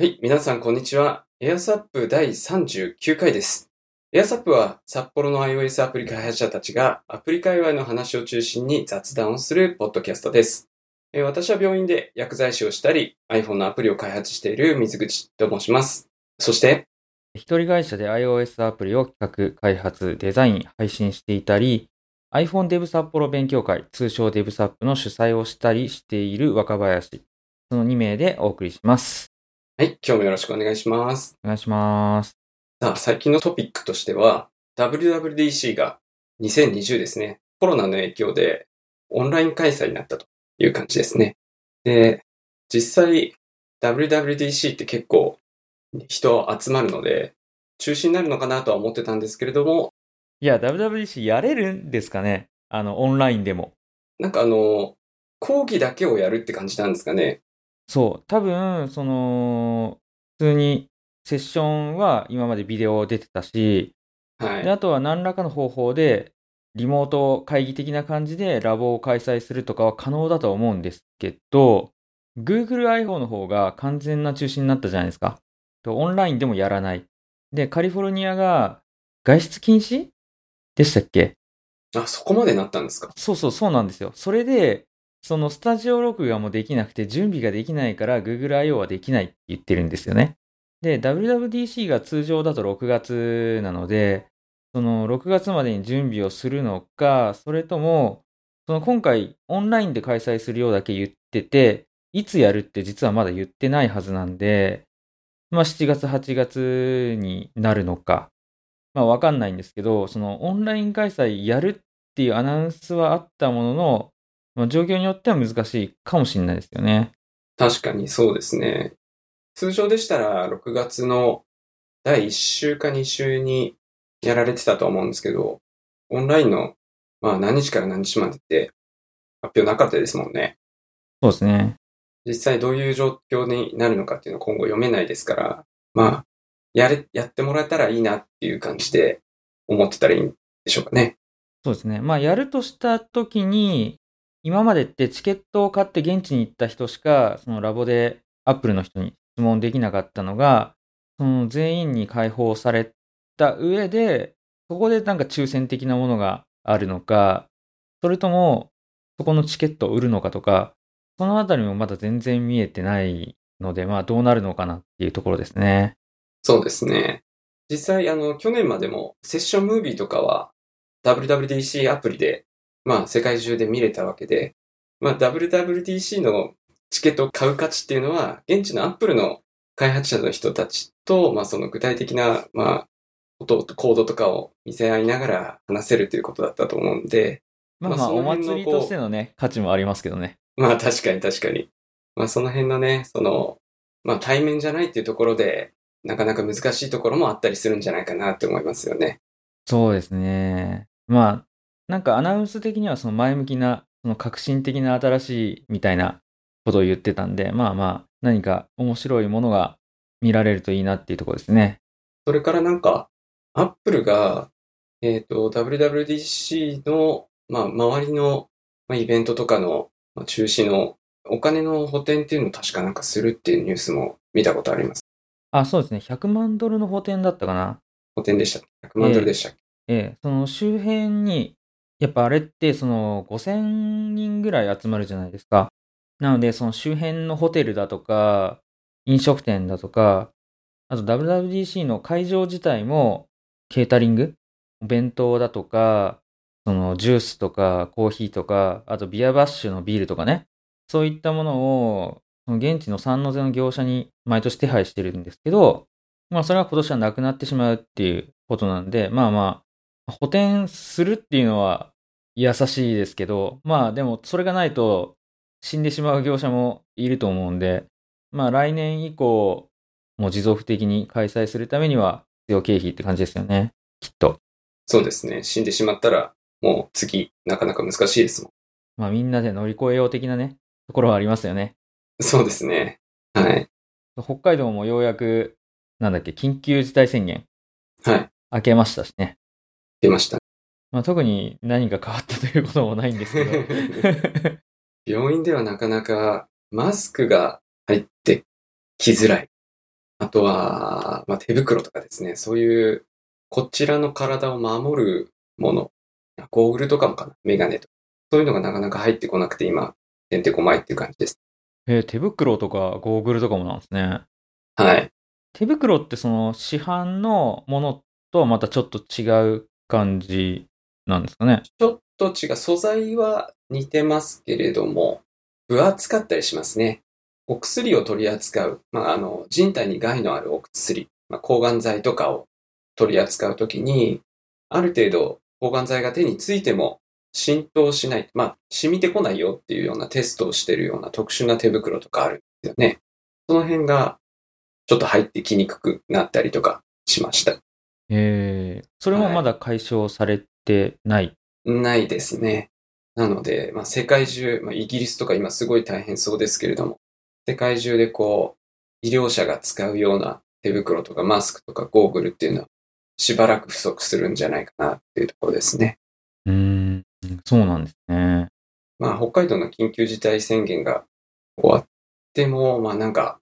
はい、皆さんこんにちは。エアサップ第39回です。エアサップは札幌の iOS アプリ開発者たちがアプリ界隈の話を中心に雑談をするポッドキャストです。え私は病院で薬剤師をしたり iPhone のアプリを開発している水口と申します。そして、一人会社で iOS アプリを企画、開発、デザイン、配信していたり、iPhone デブ札幌勉強会、通称デブサップの主催をしたりしている若林。その2名でお送りします。はい、今日もよろしくお願いします。お願いします。さあ、最近のトピックとしては、WWDC が2020ですね、コロナの影響でオンライン開催になったという感じですね。で、実際 WWDC って結構人集まるので、中止になるのかなとは思ってたんですけれども、いや、WWDC やれるんですかね？あの、オンラインでも。なんかあの、講義だけをやるって感じなんですかね。そう。多分、その、普通にセッションは今までビデオ出てたし、で、はい。あとは何らかの方法で、リモート会議的な感じでラボを開催するとかは可能だとは思うんですけど、Google iPhone の方が完全な中止になったじゃないですか。とオンラインでもやらない。で、カリフォルニアが外出禁止でしたっけ？あ、そこまでなったんですか？そうそう、そうなんですよ。それで、そのスタジオ録画もできなくて、準備ができないから Google I.O. はできないって言ってるんですよね。で、WWDC が通常だと6月なので、その6月までに準備をするのか、それとも、その今回オンラインで開催するようだけ言ってて、いつやるって実はまだ言ってないはずなんで、まあ7月、8月になるのか、まあわかんないんですけど、そのオンライン開催やるっていうアナウンスはあったものの、まあ、状況によっては難しいかもしれないですよね。確かにそうですね。通常でしたら6月の第1週か2週にやられてたと思うんですけど、オンラインの、まあ何日から何日までって発表なかったですもんね。そうですね。実際どういう状況になるのかっていうのは今後読めないですから、まあ、やれ、やってもらえたらいいなっていう感じで思ってたらいいんでしょうかね。そうですね。まあ、やるとしたときに、今までってチケットを買って現地に行った人しか、そのラボでアップルの人に質問できなかったのが、その全員に開放された上で、そこでなんか抽選的なものがあるのか、それとも、そこのチケットを売るのかとか、そのあたりもまだ全然見えてないので、まあどうなるのかなっていうところですね。そうですね。実際、あの、去年までもセッションムービーとかは WWDC アプリで、まあ、世界中で見れたわけで、まあ、WWDC のチケットを買う価値っていうのは、現地のアップルの開発者の人たちと、まあ、その具体的な、まあ、こと、コードとかを見せ合いながら話せるということだったと思うんで、まあまあ、おの辺のこう祭りとしてのね、価値もありますけどね。まあ、確かに確かに。まあ、その辺のね、その、まあ、対面じゃないっていうところで、なかなか難しいところもあったりするんじゃないかなって思いますよね。そうですね。まあ、なんかアナウンス的にはその前向きな、その革新的な新しいみたいなことを言ってたんで、まあまあ、何か面白いものが見られるといいなっていうところですね。それからなんか、アップルが、えっ、と、WWDC の、まあ、周りの、まあ、イベントとかの、まあ、中止のお金の補填っていうのを確かなんかするっていうニュースも見たことあります。あ、そうですね。100万ドルの補填だったかな。補填でしたっけ ?100 万ドルでしたっけ、ええ、その周辺に、やっぱあれってその5000人ぐらい集まるじゃないですか。なので、その周辺のホテルだとか、飲食店だとか、あと WWDC の会場自体も、ケータリング？お弁当だとか、そのジュースとかコーヒーとか、あとビアバッシュのビールとかね。そういったものを、現地の三ノ瀬の業者に毎年手配してるんですけど、まあそれは今年はなくなってしまうっていうことなんで、まあまあ、補填するっていうのは優しいですけど、まあでもそれがないと死んでしまう業者もいると思うんで、まあ来年以降も持続的に開催するためには必要経費って感じですよね。きっと。そうですね。死んでしまったら、もう次、なかなか難しいですもん。まあみんなで乗り越えよう的なね、ところはありますよね。そうですね。はい。北海道もようやく、なんだっけ、緊急事態宣言はい。明けましたしね。出ました。まあ特に何か変わったということもないんですけど。病院ではなかなかマスクが入ってきづらい。あとは、まあ、手袋とかですね。そういう、こちらの体を守るもの。ゴーグルとかもかな。メガネとか。そういうのがなかなか入ってこなくて、今、てんてこまいっていう感じです。えー手袋とかゴーグルとかもなんですね。はい。手袋ってその市販のものとはまたちょっと違う感じなんですかね。ちょっと違う。素材は似てますけれども、分厚かったりしますね。お薬を取り扱う。まあ、あの、人体に害のあるお薬。まあ、抗がん剤とかを取り扱うときに、ある程度抗がん剤が手についても浸透しない。まあ、染みてこないよっていうようなテストをしているような特殊な手袋とかあるんですよね。その辺がちょっと入ってきにくくなったりとかしました。えー、それもまだ解消されてない？ないですね。なので、まあ、世界中、まあ、イギリスとか今すごい大変そうですけれども、世界中でこう、医療者が使うような手袋とかマスクとかゴーグルっていうのは、しばらく不足するんじゃないかなっていうところですね。うーん、そうなんですね。まあ、北海道の緊急事態宣言が終わっても、まあなんか、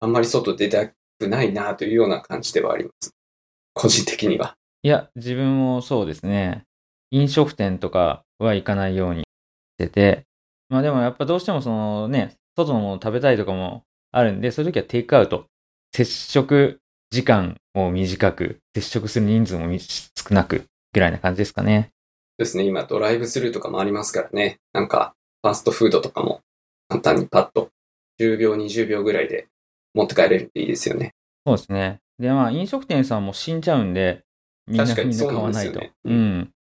あんまり外出たくないなというような感じではあります。個人的には。いや、自分もそうですね。飲食店とかは行かないようにしてて、まあでもやっぱどうしてもそのね、外のもの食べたいとかもあるんで、そういう時はテイクアウト。接触時間を短く、接触する人数もみ少なくぐらいな感じですかね。ですね、今ドライブスルーとかもありますからね。なんか、ファーストフードとかも簡単にパッと10秒、20秒ぐらいで持って帰れるっていいですよね。そうですね。で、まあ飲食店さんも死んじゃうんで、みんなみんな買わないと。そうねうん。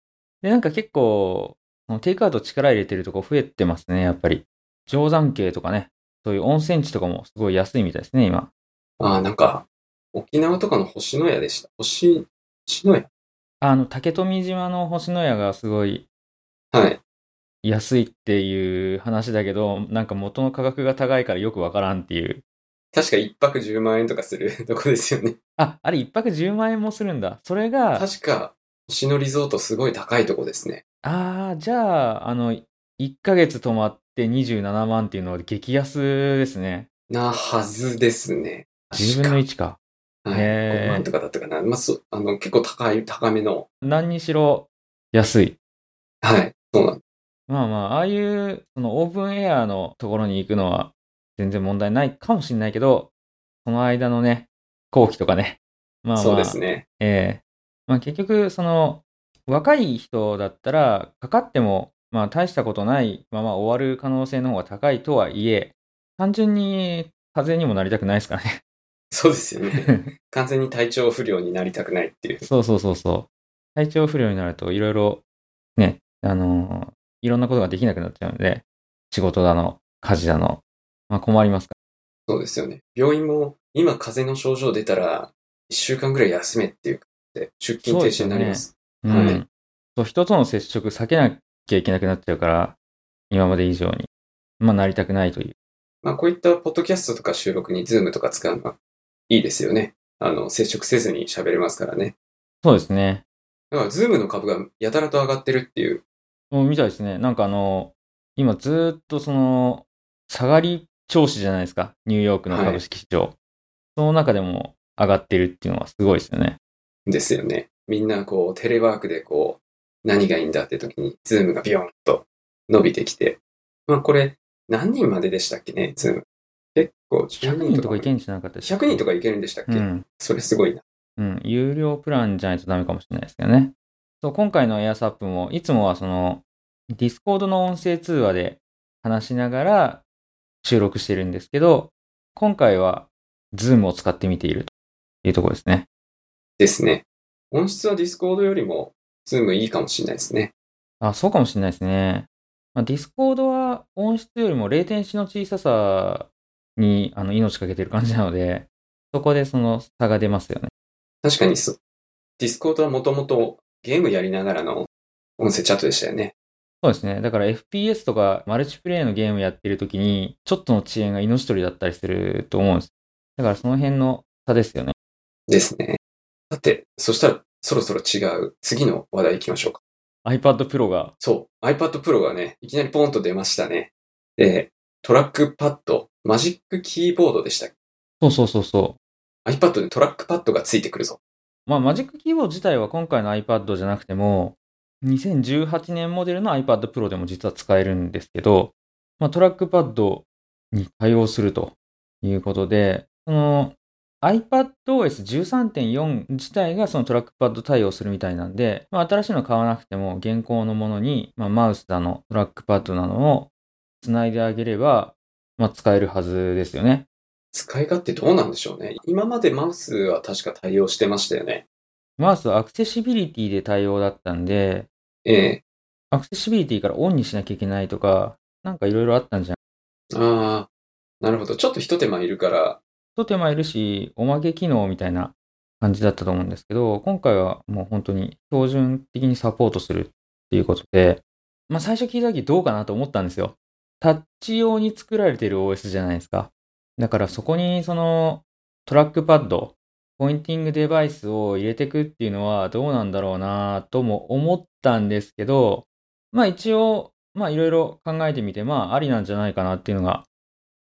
で、なんか結構、テイクアウト力入れてるとこ増えてますね、やっぱり。定山渓とかね、そういう温泉地とかもすごい安いみたいですね、今。ああ、なんか、沖縄とかの星のやでした。星、星のや？あの、竹富島の星のやがすごいはい。安いっていう話だけど、なんか元の価格が高いからよくわからんっていう。確か一泊10万円とかするとこですよね。あ、あれ一泊10万円もするんだ。それが、確か、星野リゾートすごい高いとこですね。ああ、じゃあ、あの、1ヶ月泊まって27万っていうのは激安ですね。なはずですね。10分の1か。はい、へー5万とかだったかな。まあ、そあの、結構高い、高めの。何にしろ安い。はい。そうなんまあまあ、ああいう、そのオープンエアのところに行くのは全然問題ないかもしれないけど、その間のね、後期とかね。まあまあ、そうですね。ええまあ結局、その、若い人だったら、かかっても、まあ大したことないまま終わる可能性の方が高いとはいえ、単純に風邪にもなりたくないですからね。そうですよね。完全に体調不良になりたくないっていう。そうそうそうそう。体調不良になるといろいろ、ね、あのーいろんなことができなくなっちゃうので、仕事だの、家事だの、まあ困りますかそうですよね。病院も、今風邪の症状出たら、1週間ぐらい休めっていう感じで、出勤停止になります。ら。はいうん。そう、人との接触避けなきゃいけなくなっちゃうから、今まで以上に。まあなりたくないという。まあ、こういったポッドキャストとか収録に Zoom とか使うのはいいですよね。あの、接触せずに喋れますからね。そうですね。だから、 Zoom の株がやたらと上がってるっていう。もうみたいですね。なんかあの、今ずーっとその、下がり調子じゃないですか。ニューヨークの株式市場。その中でも上がってるっていうのはすごいですよね。ですよね。みんなこう、テレワークでこう、何がいいんだって時に、 Zoom がビヨンと伸びてきて。まあ、これ、何人まででしたっけね、 Zoom。結構、10 100人とかいけんじゃなかったです100人とかいけるんでしたっけ、うん。それすごいな。うん。有料プランじゃないとダメかもしれないですけどね。そう、今回のエアサップも、いつもはその、 Discord の音声通話で話しながら収録してるんですけど、今回は、 Zoom を使ってみているというところですね。ですね。音質は Discord よりも、 Zoom いいかもしれないですね。あ、そうかもしれないですね。まあ、 Discord は音質よりも latency の小ささにあの命かけてる感じなので、そこでその差が出ますよね。確かにそう。 Discord はもともとゲームやりながらの音声チャットでしたよね。そうですね。だから FPS とかマルチプレイのゲームやってる時に、ちょっとの遅延が命取りだったりすると思うんです。だからその辺の差ですよね。ですね。さて、そしたらそろそろ違う次の話題行きましょうか。iPad Pro が、そう。iPad Pro がね、いきなりポンと出ましたね。で、トラックパッド、マジックキーボードでしたっけ？そうそうそうそう。iPad でトラックパッドがついてくるぞ。まあ、マジックキーボード自体は今回の iPad じゃなくても、2018年モデルの iPad Pro でも実は使えるんですけど、まあ、トラックパッドに対応するということで、その iPadOS13.4 自体がそのトラックパッド対応するみたいなんで、まあ、新しいの買わなくても現行のものに、まあ、マウスだの、トラックパッドだのをつないであげれば、まあ、使えるはずですよね。使い勝手どうなんでしょうね。今までマウスは確か対応してましたよね。マウスはアクセシビリティで対応だったんで、ええアクセシビリティからオンにしなきゃいけないとか、なんかいろいろあったんじゃん。ああ、なるほど。ちょっと一手間いるから、と手間いるし、おまけ機能みたいな感じだったと思うんですけど、今回はもう本当に標準的にサポートするっていうことで、まあ最初聞いた時どうかなと思ったんですよ。タッチ用に作られてる OS じゃないですか。だからそこにそのトラックパッド、ポインティングデバイスを入れていくっていうのはどうなんだろうなとも思ったんですけど、まあ一応、まあいろいろ考えてみて、まあありなんじゃないかなっていうのが、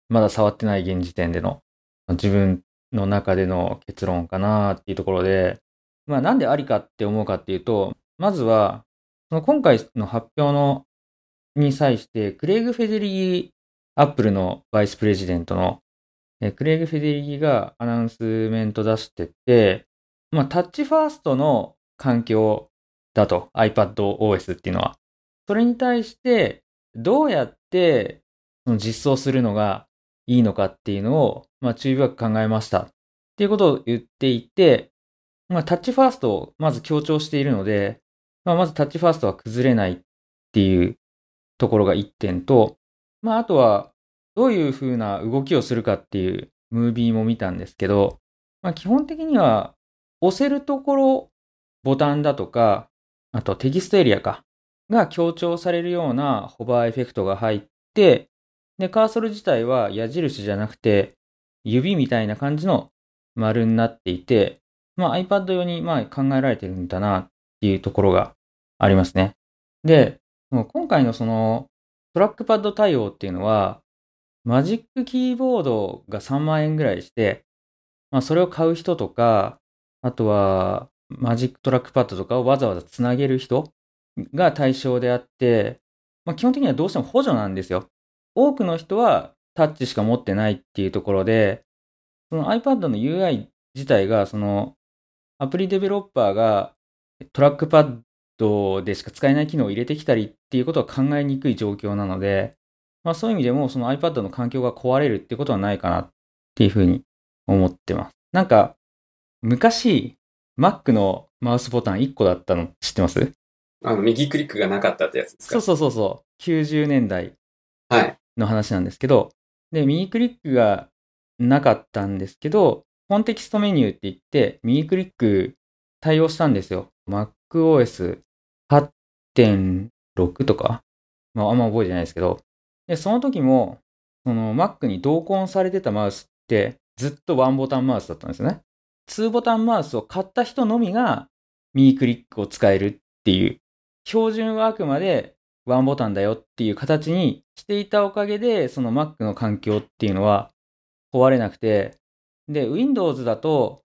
まだ触ってない現時点での自分の中での結論かなっていうところで、まあなんでありかって思うかっていうと、まずは、その今回の発表のに際して、クレイグ・フェデリギ、アップルのバイスプレジデントの、えクレイグ・フェデリギがアナウンスメント出してて、まあタッチファーストの環境だと、iPadOS っていうのは。それに対して、どうやってその実装するのがいいのかっていうのを、まあ、注意深く考えました。っていうことを言っていて、まあ、タッチファーストをまず強調しているので、まあ、まずタッチファーストは崩れないっていうところが一点と、まあ、あとは、どういう風な動きをするかっていうムービーも見たんですけど、まあ、基本的には、押せるところ、ボタンだとか、あとテキストエリアか、が強調されるようなホバーエフェクトが入って、で、カーソル自体は矢印じゃなくて、指みたいな感じの丸になっていて、まあ iPad 用にまあ考えられてるんだなっていうところがありますね。で、も今回のそのトラックパッド対応っていうのは、Magic Keyboard が3万円ぐらいして、まあそれを買う人とか、あとは Magic Trackpad とかをわざわざつなげる人が対象であって、まあ基本的にはどうしても補助なんですよ。多くの人はタッチしか持ってないっていうところで、その iPad の UI 自体が、そのアプリデベロッパーがトラックパッドでしか使えない機能を入れてきたりっていうことは考えにくい状況なので、まあそういう意味でもその iPad の環境が壊れるってことはないかなっていうふうに思ってます。なんか、昔、Mac のマウスボタン1個だったの知ってます？あの、右クリックがなかったってやつですか？そうそうそうそう。90年代はい。の話なんですけど、で、右クリックがなかったんですけど、コンテキストメニューって言って、右クリック対応したんですよ。MacOS 8.6とか、まああんま覚えてないですけど、で、その時も、その Mac に同梱されてたマウスって、ずっとワンボタンマウスだったんですよね。2ボタンマウスを買った人のみが、右クリックを使えるっていう、標準はあくまでワンボタンだよっていう形にしていたおかげで、その Mac の環境っていうのは壊れなくて、で、Windows だと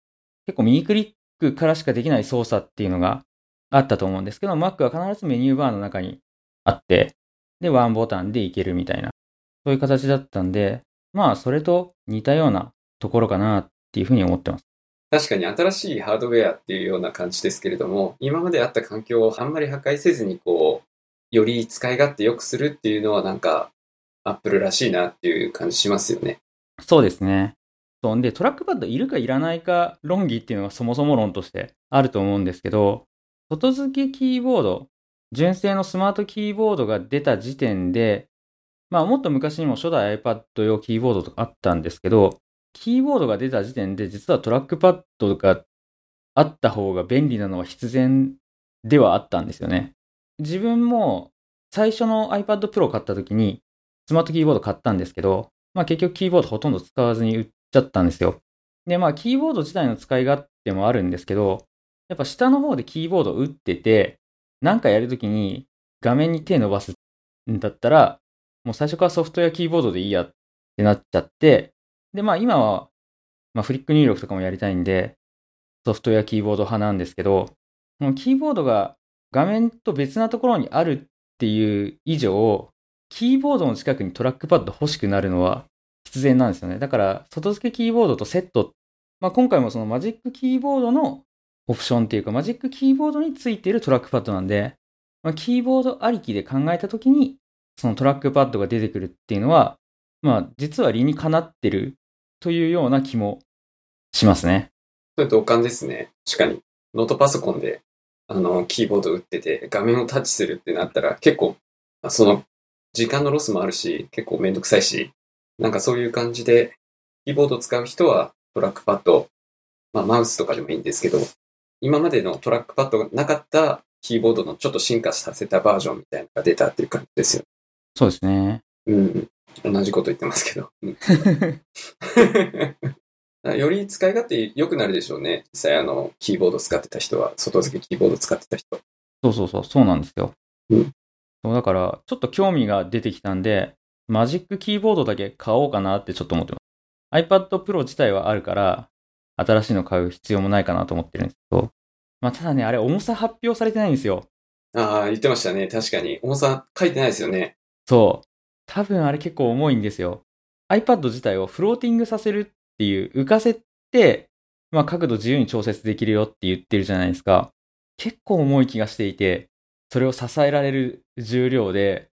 結構右クリックからしかできない操作っていうのがあったと思うんですけど、Mac は必ずメニューバーの中にあって、で、ワンボタンでいけるみたいな、そういう形だったんで、まあ、それと似たようなところかなっていうふうに思ってます。確かに新しいハードウェアっていうような感じですけれども、今まであった環境をあんまり破壊せずに、こう、より使い勝手良くするっていうのはなんか、アップルらしいなっていう感じしますよね。そうですね。そう。んで、トラックパッドいるかいらないか論議っていうのがそもそも論としてあると思うんですけど、外付けキーボード、純正のスマートキーボードが出た時点で、まあもっと昔にも初代 iPad 用キーボードとかあったんですけど、キーボードが出た時点で実はトラックパッドがあった方が便利なのは必然ではあったんですよね。自分も最初の iPad Pro 買った時にスマートキーボード買ったんですけど、まあ結局キーボードほとんど使わずに売っちゃったんですよ。で、まあキーボード自体の使い勝手もあるんですけど、やっぱ下の方でキーボード打ってて、なんかやるときに画面に手伸ばすんだったら、もう最初からソフトウェアキーボードでいいやってなっちゃって、で、まあ今はまあ、フリック入力とかもやりたいんで、ソフトウェアキーボード派なんですけど、このキーボードが画面と別なところにあるっていう以上、キーボードの近くにトラックパッド欲しくなるのは必然なんですよね。だから、外付けキーボードとセット。まあ、今回もそのマジックキーボードのオプションっていうか、マジックキーボードについているトラックパッドなんで、まあ、キーボードありきで考えたときに、そのトラックパッドが出てくるっていうのは、まあ、実は理にかなってるというような気もしますね。それ同感ですね。確かに。ノートパソコンで、あの、キーボード打ってて、画面をタッチするってなったら、結構、その、時間のロスもあるし、結構めんどくさいし、なんかそういう感じで、キーボードを使う人はトラックパッド、まあマウスとかでもいいんですけど、今までのトラックパッドがなかったキーボードのちょっと進化させたバージョンみたいなのが出たっていう感じですよ。そうですね。うん。同じこと言ってますけど。うん より使い勝手良くなるでしょうね。実際あの、キーボード使ってた人は、外付けキーボード使ってた人。そうそうそう、そうなんですよ。うんそうだから、ちょっと興味が出てきたんで、マジックキーボードだけ買おうかなってちょっと思ってます。iPad Pro 自体はあるから、新しいの買う必要もないかなと思ってるんですけど、まあ、ただね、あれ重さ発表されてないんですよ。ああ、言ってましたね。確かに。重さ書いてないですよね。そう。多分あれ結構重いんですよ。iPad 自体をフローティングさせるっていう、浮かせて、まあ角度自由に調節できるよって言ってるじゃないですか。結構重い気がしていて、それを支えられる重量で、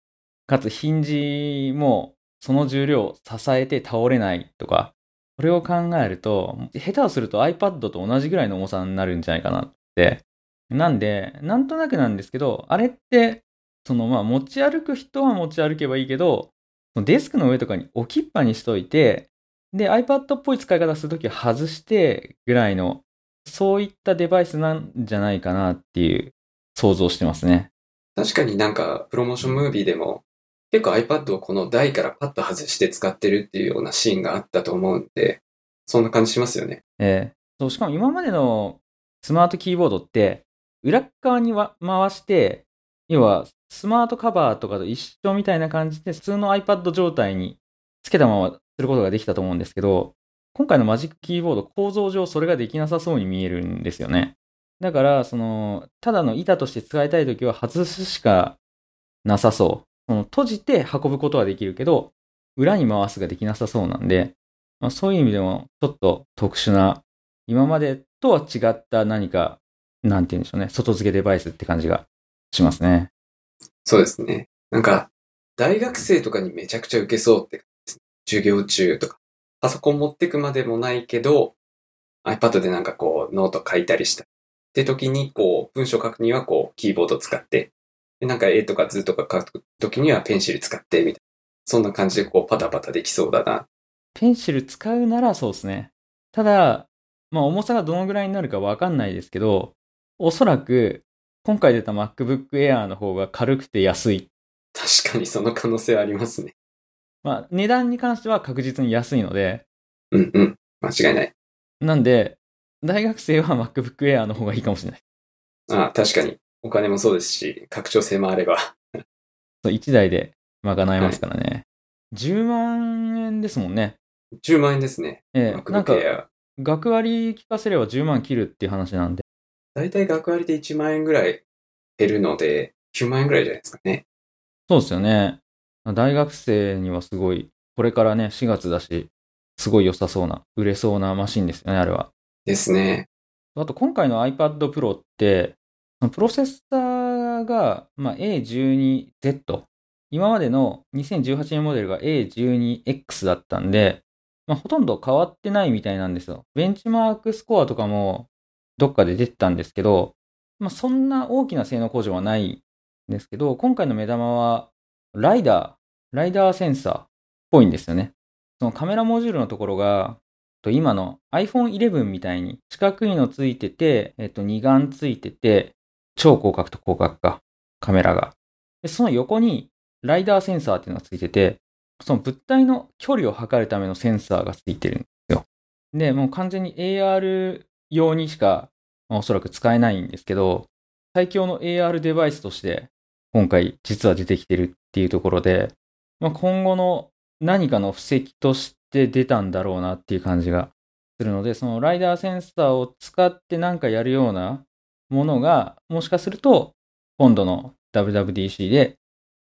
かつヒンジもその重量を支えて倒れないとか、これを考えると、下手をすると iPad と同じぐらいの重さになるんじゃないかなって。なんで、なんとなくなんですけど、あれって、そのまあ持ち歩く人は持ち歩けばいいけど、デスクの上とかに置きっぱにしといて、で、iPad っぽい使い方するときは外してぐらいの、そういったデバイスなんじゃないかなっていう想像してますね。確かになんか、プロモーションムービーでも、結構 iPad をこの台からパッと外して使ってるっていうようなシーンがあったと思うんで、そんな感じしますよね。えーそう、しかも今までのスマートキーボードって、裏側に回して、要はスマートカバーとかと一緒みたいな感じで、普通の iPad 状態につけたまますることができたと思うんですけど、今回のマジックキーボード構造上それができなさそうに見えるんですよね。だから、その、ただの板として使いたいときは外すしかなさそう。その閉じて運ぶことはできるけど、裏に回すができなさそうなんで、まあ、そういう意味でもちょっと特殊な、今までとは違った何か、なんて言うんでしょうね、外付けデバイスって感じがしますね。そうですね。なんか、大学生とかにめちゃくちゃ受けそうって。授業中とか。パソコン持ってくまでもないけど、iPad でなんかこう、ノート書いたりした。って時に、こう、文章書くにはこう、キーボード使って、で、なんか絵とか図とか書く時にはペンシル使って、みたいな。そんな感じでこう、パタパタできそうだな。ペンシル使うならそうですね。ただ、まあ重さがどのぐらいになるかわかんないですけど、おそらく今回出た MacBook Air の方が軽くて安い。確かにその可能性はありますね。まあ値段に関しては確実に安いので、うんうん。間違いない。なんで、大学生は MacBook Air の方がいいかもしれない。ああ、確かに。お金もそうですし、拡張性もあれば。そう1台で賄えますからね。10万円ですもんね。10万円ですね。ええなんか。学割聞かせれば10万切るっていう話なんで。だいたい学割で1万円ぐらい減るので、9万円ぐらいじゃないですかね。そうですよね。大学生にはすごい、これからね、4月だし、すごい良さそうな、売れそうなマシンですよね、あれは。ですね。あと、今回の iPad Pro って、プロセッサーが、まあ、A12Z。今までの2018年モデルが A12X だったんで、まあ、ほとんど変わってないみたいなんですよ。ベンチマークスコアとかもどっかで出てたんですけど、まあ、そんな大きな性能向上はないんですけど、今回の目玉は、ライダー、ライダーセンサーっぽいんですよね。そのカメラモジュールのところが、今の iPhone 11みたいに四角いのついてて、えっと、二眼ついてて、超広角と広角か、カメラが。で、その横にライダーセンサーっていうのがついてて、その物体の距離を測るためのセンサーがついてるんですよ。で、もう完全に AR 用にしか、まあおそらく使えないんですけど、最強の AR デバイスとして、今回実は出てきてるっていうところで、まあ、今後の何かの布石として出たんだろうなっていう感じがするので、そのライダーセンサーを使ってなんかやるようなものが、もしかすると、今度の WWDC で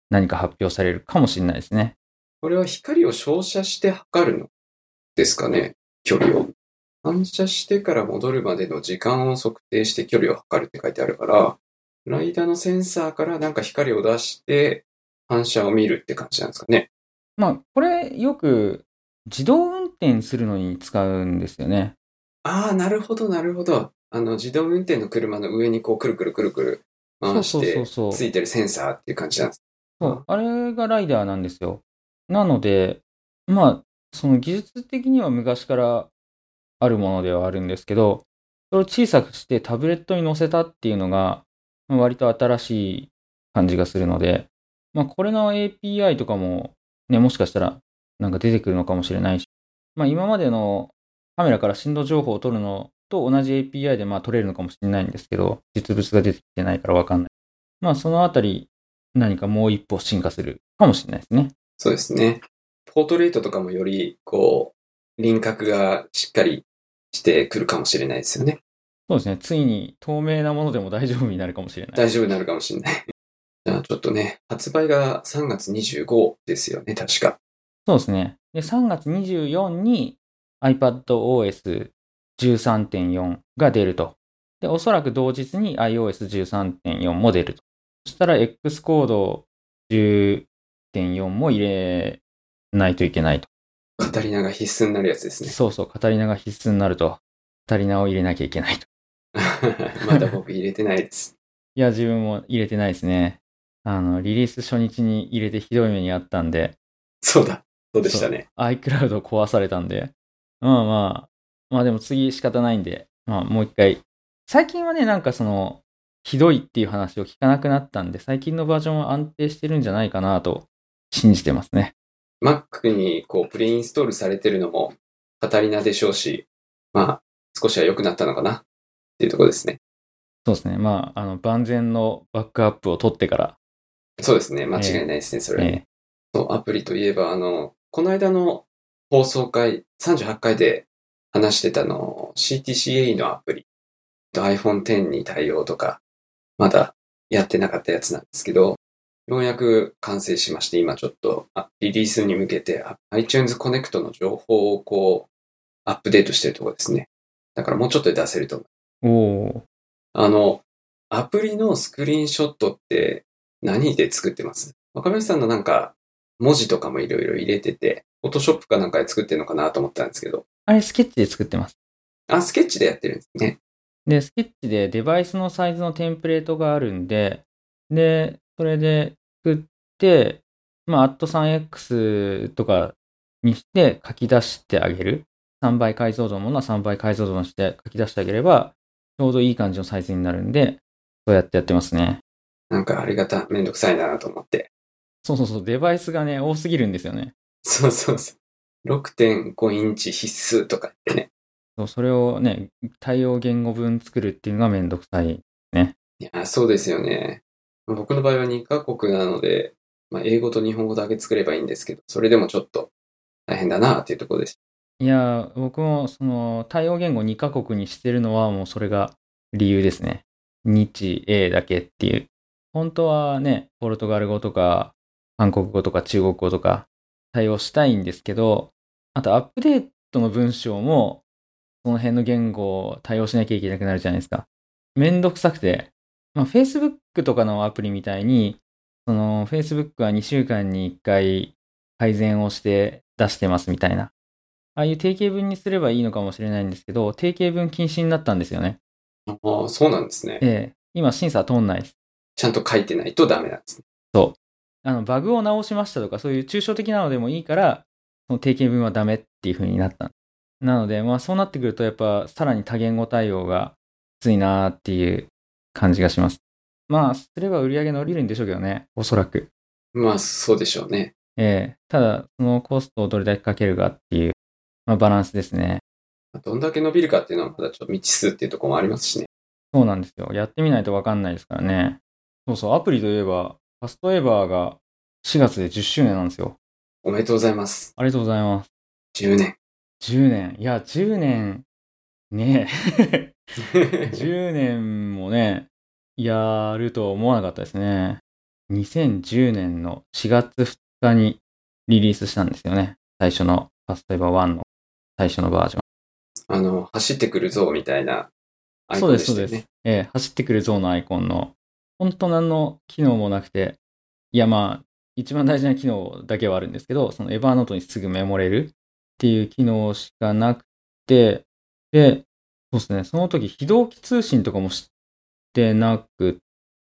何か発表されるかもしれないですね。これは光を照射して測るのですかね？距離を。反射してから戻るまでの時間を測定して距離を測るって書いてあるから、ライダーのセンサーからなんか光を出して反射を見るって感じなんですかね？まあ、これよく自動運転するのに使うんですよね。ああ、なるほど、なるほど。あの、自動運転の車の上にこう、くるくるくるくる回しそうてそうそうそうついてるセンサーっていう感じなんです。そう、あれがライダーなんですよ。なので、まあ、その技術的には昔からあるものではあるんですけど、それを小さくしてタブレットに載せたっていうのが、まあ割と新しい感じがするので、まあ、これの API とかも、ね、もしかしたらなんか出てくるのかもしれないし、まあ、今までのカメラから振動情報を取るのと同じ API でまあ取れるのかもしれないんですけど、実物が出てきてないからわかんない。まあ、そのあたり、何かもう一歩進化するかもしれないですね。そうですね。ポートレートとかもより、こう、輪郭がしっかりしてくるかもしれないですよね。そうですね。ついに透明なものでも大丈夫になるかもしれない。大丈夫になるかもしれない。じゃあちょっとね、発売が3月25ですよね、確か。そうですね。で、3月24に iPadOS 13.4が出ると。で、おそらく同日に iOS13.4 も出ると。そしたら X コード10.4も入れないといけないと。カタリナが必須になるやつですね。そうそう、カタリナが必須になると。カタリナを入れなきゃいけないと。まだ僕入れてないです。いや、自分も入れてないですね。あの、リリース初日に入れてひどい目にあったんで、そうだ。そうでしたね。iCloud 壊されたんで、まあまあ、まあでも次仕方ないんで、まあもう一回。最近はね、なんかその、ひどいっていう話を聞かなくなったんで、最近のバージョンは安定してるんじゃないかなと信じてますね。Mac にこうプレインストールされてるのもカタリナでしょうし、まあ、少しは良くなったのかなっていうところですね。そうですね。まあ、あの、万全のバックアップを取ってから、そうですね。間違いないですね、それ。えそうアプリといえば、あの、この間の放送回、38回で話してたの、CTCA のアプリ、iPhone X に対応とか、まだやってなかったやつなんですけど、ようやく完成しまして、今ちょっとあリリースに向けてあ iTunes Connect の情報をこう、アップデートしてるところですね。だからもうちょっとで出せると思う。あの、アプリのスクリーンショットって何で作ってます？若林さんのなんか文字とかもいろいろ入れてて、フォトショップかなんかで作ってるのかなと思ったんですけど、あれスケッチで作ってます。あ、スケッチでやってるんですね。で、スケッチでデバイスのサイズのテンプレートがあるんで、で、それで作って、まあ、アット 3X とかにして書き出してあげる。3倍解像度のものは3倍解像度にして書き出してあげれば、ちょうどいい感じのサイズになるんで、そうやってやってますね。なんかありがた、めんどくさいなと思って。そうそうそう、デバイスがね、多すぎるんですよね。そうそうそう。6.5インチ必須とか言ってね。そうそれをね、対応言語分作るっていうのがめんどくさい。いや、そうですよね。僕の場合は2カ国なので、まあ、英語と日本語だけ作ればいいんですけど、それでもちょっと大変だなっていうところです。いや、僕もその対応言語2カ国にしてるのはもうそれが理由ですね。日英だけっていう。本当はね、ポルトガル語とか韓国語とか中国語とか対応したいんですけど、あとアップデートの文章もその辺の言語を対応しなきゃいけなくなるじゃないですか。めんどくさくて、まあ、Facebook とかのアプリみたいに、その Facebook は2週間に1回改善をして出してますみたいな。ああいう定型文にすればいいのかもしれないんですけど、定型文禁止になったんですよね。ああ、そうなんですね。ええ。今審査通んないです。ちゃんと書いてないとダメなんですね。あの、バグを直しましたとか、そういう抽象的なのでもいいから、その定型文はダメっていう風になった。なので、まあそうなってくると、やっぱさらに多言語対応がきついなーっていう感じがします。まあ、すれば売り上げ伸びるんでしょうけどね、おそらく。まあ、そうでしょうね。ええ。ただ、そのコストをどれだけかけるかっていう、まあバランスですね。どんだけ伸びるかっていうのはまだちょっと未知数っていうところもありますしね。そうなんですよ。やってみないとわかんないですからね。そうそう、アプリといえば、ファストエバーが4月で10周年なんですよ。おめでとうございます。ありがとうございます。10年。10年。いや、10年、ねえ。10年もね、やると思わなかったですね。2010年の4月2日にリリースしたんですよね。最初のファストエヴァ1の最初のバージョン。あの、走ってくるぞみたいなアイコそうです、そうですンでしたよね。。ええ走ってくるゾーンのアイコンの、本当何の機能もなくて、いやまあ、一番大事な機能だけはあるんですけど、そのエヴァーノートにすぐメモれるっていう機能しかなくて、で、そうですね、その時非同期通信とかもしてなく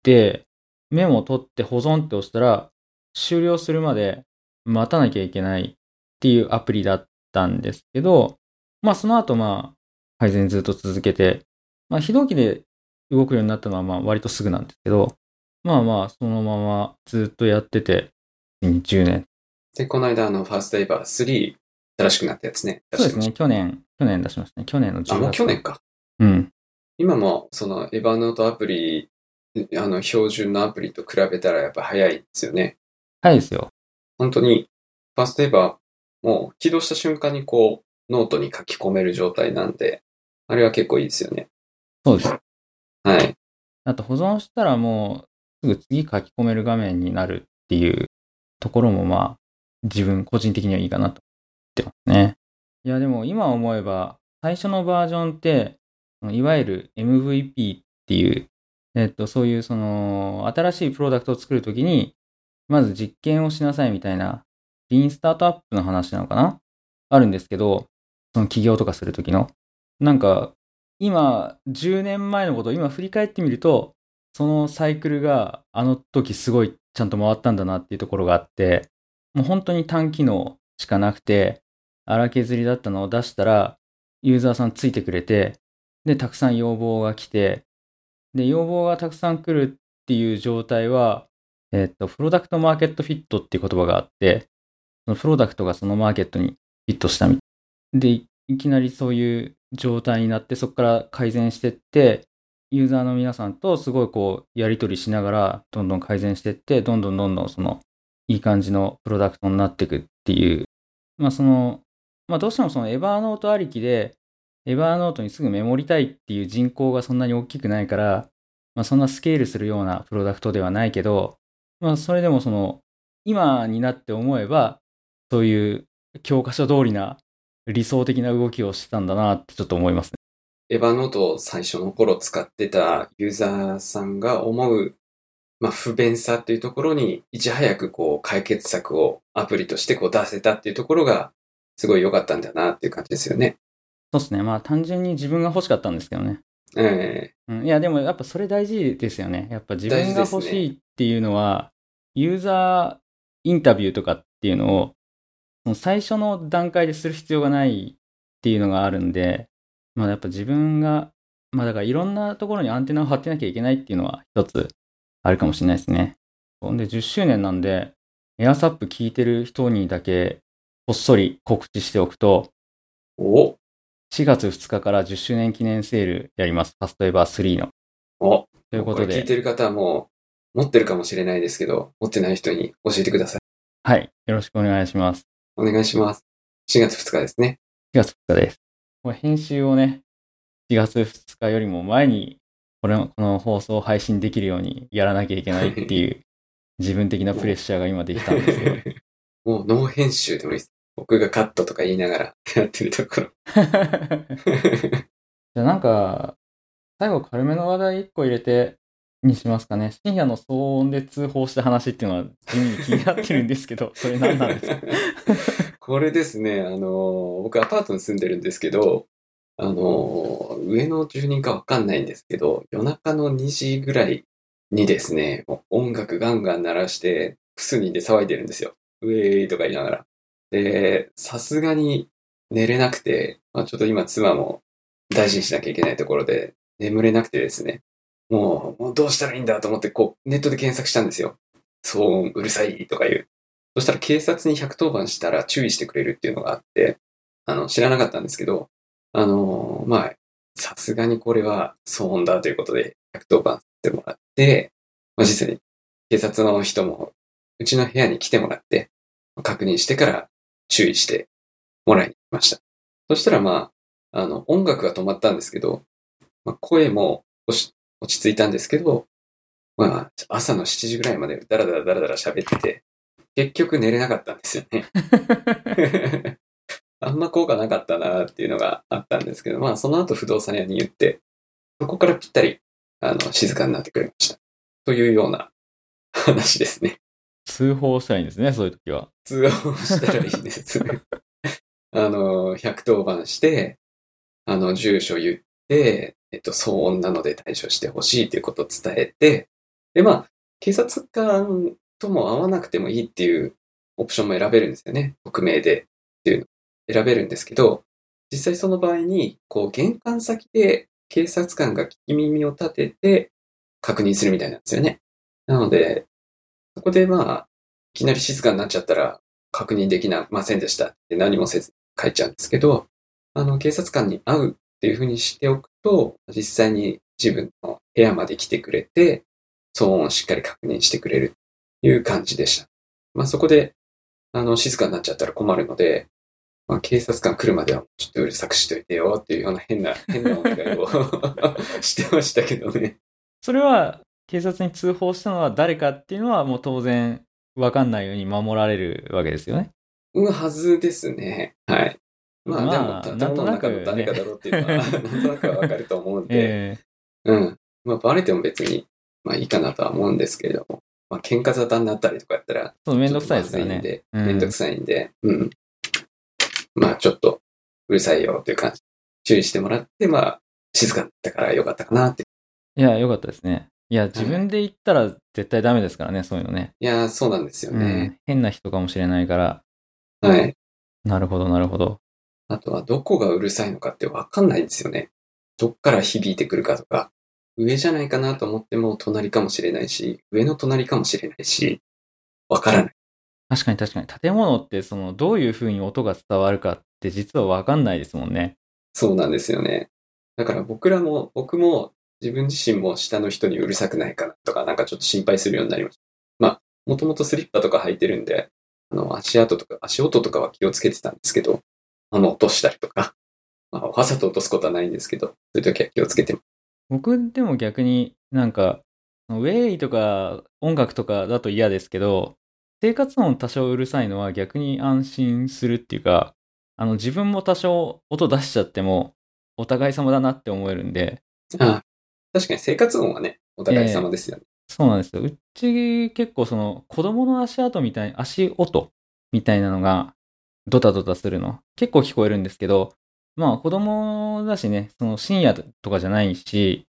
て、メモを取って保存って押したら、終了するまで待たなきゃいけないっていうアプリだったんですけど、まあその後まあ、改善ずっと続けて、まあ、非同期で動くようになったのはまあ割とすぐなんですけど、まあまあ、そのままずっとやってて、10年。で、この間、あの、ファーストエヴァ3、新しくなったやつね。そうですね、去年、去年出しましたね。去年の10月。あ、もう去年か。うん。今も、その、エヴァノートアプリ、あの、標準のアプリと比べたらやっぱ早いですよね。はいですよ。本当に、 FastEver、もう起動した瞬間にこう、ノートに書き込める状態なんで、あれは結構いいですよね。そうです。はい。あと保存したらもう、すぐ次書き込める画面になるっていうところもまあ、自分個人的にはいいかなと思ってますね。いや、でも今思えば、最初のバージョンって、いわゆる MVP っていう、えっと、そういうその、新しいプロダクトを作るときに、まず実験をしなさいみたいな、リーンスタートアップの話なのかな？あるんですけど、その起業とかするときの。なんか、今、10年前のことを今振り返ってみると、そのサイクルがあの時すごいちゃんと回ったんだなっていうところがあって、もう本当に単機能しかなくて、荒削りだったのを出したら、ユーザーさんついてくれて、で、たくさん要望が来て、で、要望がたくさん来るっていう状態は、えっと、プロダクトマーケットフィットっていう言葉があって、そのプロダクトがそのマーケットにフィットしたみで、い。でいきなりそういう状態になって、そこから改善していって、ユーザーの皆さんとすごいこう、やり取りしながら、どんどん改善していって、どんどんどんどんその、いい感じのプロダクトになっていくっていう、まあその、まあどうしてもそのエヴァーノートありきで、エヴァーノートにすぐメモりたいっていう人口がそんなに大きくないから、まあそんなスケールするようなプロダクトではないけど、まあそれでもその、今になって思えば、そういう教科書通りな理想的な動きをしてたんだなってちょっと思いますね。エヴァノートを最初の頃使ってたユーザーさんが思う、まあ、不便さっていうところに、いち早くこう解決策をアプリとしてこう出せたっていうところが、すごい良かったんだなっていう感じですよね。そうですね。まあ単純に自分が欲しかったんですけどね。えうん、いや、でもやっぱそれ大事ですよね。やっぱ自分が欲しいっていうのは、ユーザーインタビューとかっていうのを、その最初の段階でする必要がないっていうのがあるんで、まあやっぱ自分が、まあだからいろんなところにアンテナを張ってなきゃいけないっていうのは一つあるかもしれないですね。ほんで10周年なんで、エアサップ聞いてる人にだけこっそり告知しておくと、お？4月2日から10周年記念セールやります。ファストエバー3の。お？ということで、聞いてる方はもう持ってるかもしれないですけど、持ってない人に教えてください。はい。よろしくお願いします。お願いします。4月2日ですね。4月2日です。これ編集をね、4月2日よりも前に、これこの放送を配信できるようにやらなきゃいけないっていう、自分的なプレッシャーが今できたんですよ。もうノー編集でもいいです。僕がカットとか言いながら やってるところ。じゃあなんか、最後軽めの話題1個入れて、にしますかね。深夜の騒音で通報した話っていうのは地味に気になってるんですけど、それ何なんですか？これですね、あの、僕アパートに住んでるんですけど、あの、上の住人かわかんないんですけど、夜中の2時ぐらいにですね、音楽ガンガン鳴らして、複数人で騒いでるんですよ。ウェーイとか言いながら。で、さすがに寝れなくて、まあ、ちょっと今妻も大事にしなきゃいけないところで眠れなくてですね、もうもうどうしたらいいんだと思ってこうネットで検索したんですよ。騒音うるさいとかいう。そしたら警察に110番したら注意してくれるっていうのがあって、あの、知らなかったんですけど、あの、まあ、さすがにこれは騒音だということで110番してもらって、まあ、実際に警察の人もうちの部屋に来てもらって、確認してから注意してもらいました。そしたらまあ、あの、音楽が止まったんですけど、まあ、声も落ち着いたんですけど、まあ、朝の7時ぐらいまでダラダラダラダラ喋ってて、結局寝れなかったんですよね。あんま効果なかったなっていうのがあったんですけど、まあその後不動産屋に言って、そこからぴったり、あの、静かになってくれました。というような話ですね。通報したらいいんですね、そういう時は。通報したらいいです。あの、110番して、あの、住所言って、えっと、騒音なので対処してほしいということを伝えて、で、まあ、警察官とも会わなくてもいいっていうオプションも選べるんですよね。匿名でっていうのを選べるんですけど、実際その場合に、こう、玄関先で警察官が聞き耳を立てて確認するみたいなんですよね。なので、そこでまあ、いきなり静かになっちゃったら確認できませんでしたって何もせず書いちゃうんですけど、あの、警察官に会うっていうふうにしておくと、実際に自分の部屋まで来てくれて、騒音をしっかり確認してくれるという感じでした。まあそこで、あの、静かになっちゃったら困るので、まあ警察官来るまではちょっとうるさくしといてよっていうような変な、変なお願いを してましたけどね。それは、警察に通報したのは誰かっていうのはもう当然わかんないように守られるわけですよね。うん、はずですね。はい。まあ、まあでも、なんとなくの中の誰かだろうっていうのは、なんとなくはわかると思うんで、えうん。まあ、バレても別に、まあいいかなとは思うんですけれども、まあ、喧嘩沙汰になったりとかやったら、そう、めんどくさいですよね。めんどくさいんで、うん。まあ、ちょっと、うるさいよっていう感じ、注意してもらって、まあ、静かになったからよかったかなって。いや、よかったですね。いや、自分で言ったら絶対ダメですからね、そういうのね。いやー、そうなんですようね。ん。変な人かもしれないから。はい。なるほど、なるほど。あとは、どこがうるさいのかってわかんないんですよね。どっから響いてくるかとか、上じゃないかなと思っても隣かもしれないし、上の隣かもしれないし、わからない。確かに確かに。建物って、その、どういう風に音が伝わるかって実はわかんないですもんね。そうなんですよね。だから僕らも、僕も自分自身も下の人にうるさくないかなとか、なんかちょっと心配するようになりました。まあ、もともとスリッパとか履いてるんで、あの、足跡とか、足音とかは気をつけてたんですけど、あの、落としたりとか、まあ、わざと落とすことはないんですけど、そういう時は気をつけてます。僕でも逆になんか、ウェイとか音楽とかだと嫌ですけど、生活音多少うるさいのは逆に安心するっていうか、あの自分も多少音出しちゃってもお互い様だなって思えるんで、あ確かに生活音はね、お互い様ですよね。そうなんですよ。うち結構その子供の足跡みたい、足音みたいなのがドタドタするの結構聞こえるんですけど、まあ子供だしね、その深夜とかじゃないし、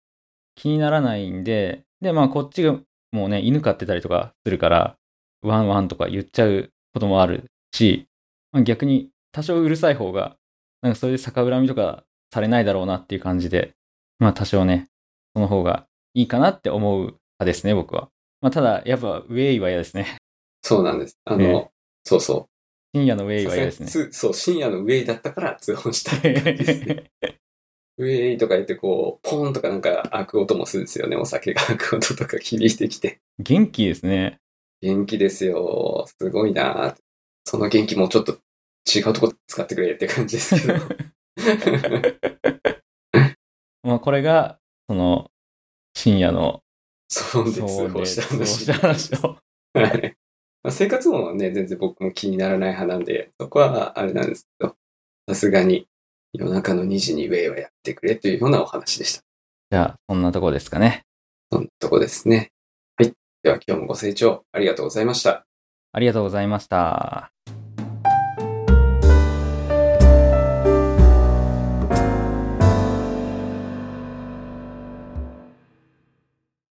気にならないんで、でまあこっちがもうね、犬飼ってたりとかするから、ワンワンとか言っちゃうこともあるし、まあ、逆に多少うるさい方が、なんかそれで逆恨みとかされないだろうなっていう感じで、まあ多少ね、その方がいいかなって思う派ですね、僕は。まあただ、やっぱウェイは嫌ですね。そうなんです。あの、ええそうそう。深夜のウェイは嫌ですね。つそう、深夜のウェイだったから通報したって感じですね。ウェイとか言ってこう、ポーンとかなんか開く音もするんですよね。お酒が開く音とか響いてきて。元気ですね。元気ですよ。すごいなその元気もうちょっと違うとこ使ってくれって感じですけど。まあこれが、その、深夜のそうです。そう話。した話を。はい。まあ生活音はね、全然僕も気にならない派なんで、そこはあれなんですけど、さすがに夜中の2時にウェイはやってくれというようなお話でした。じゃあ、そんなとこですかね。そんなとこですね。はい。では今日もご清聴ありがとうございました。ありがとうございました。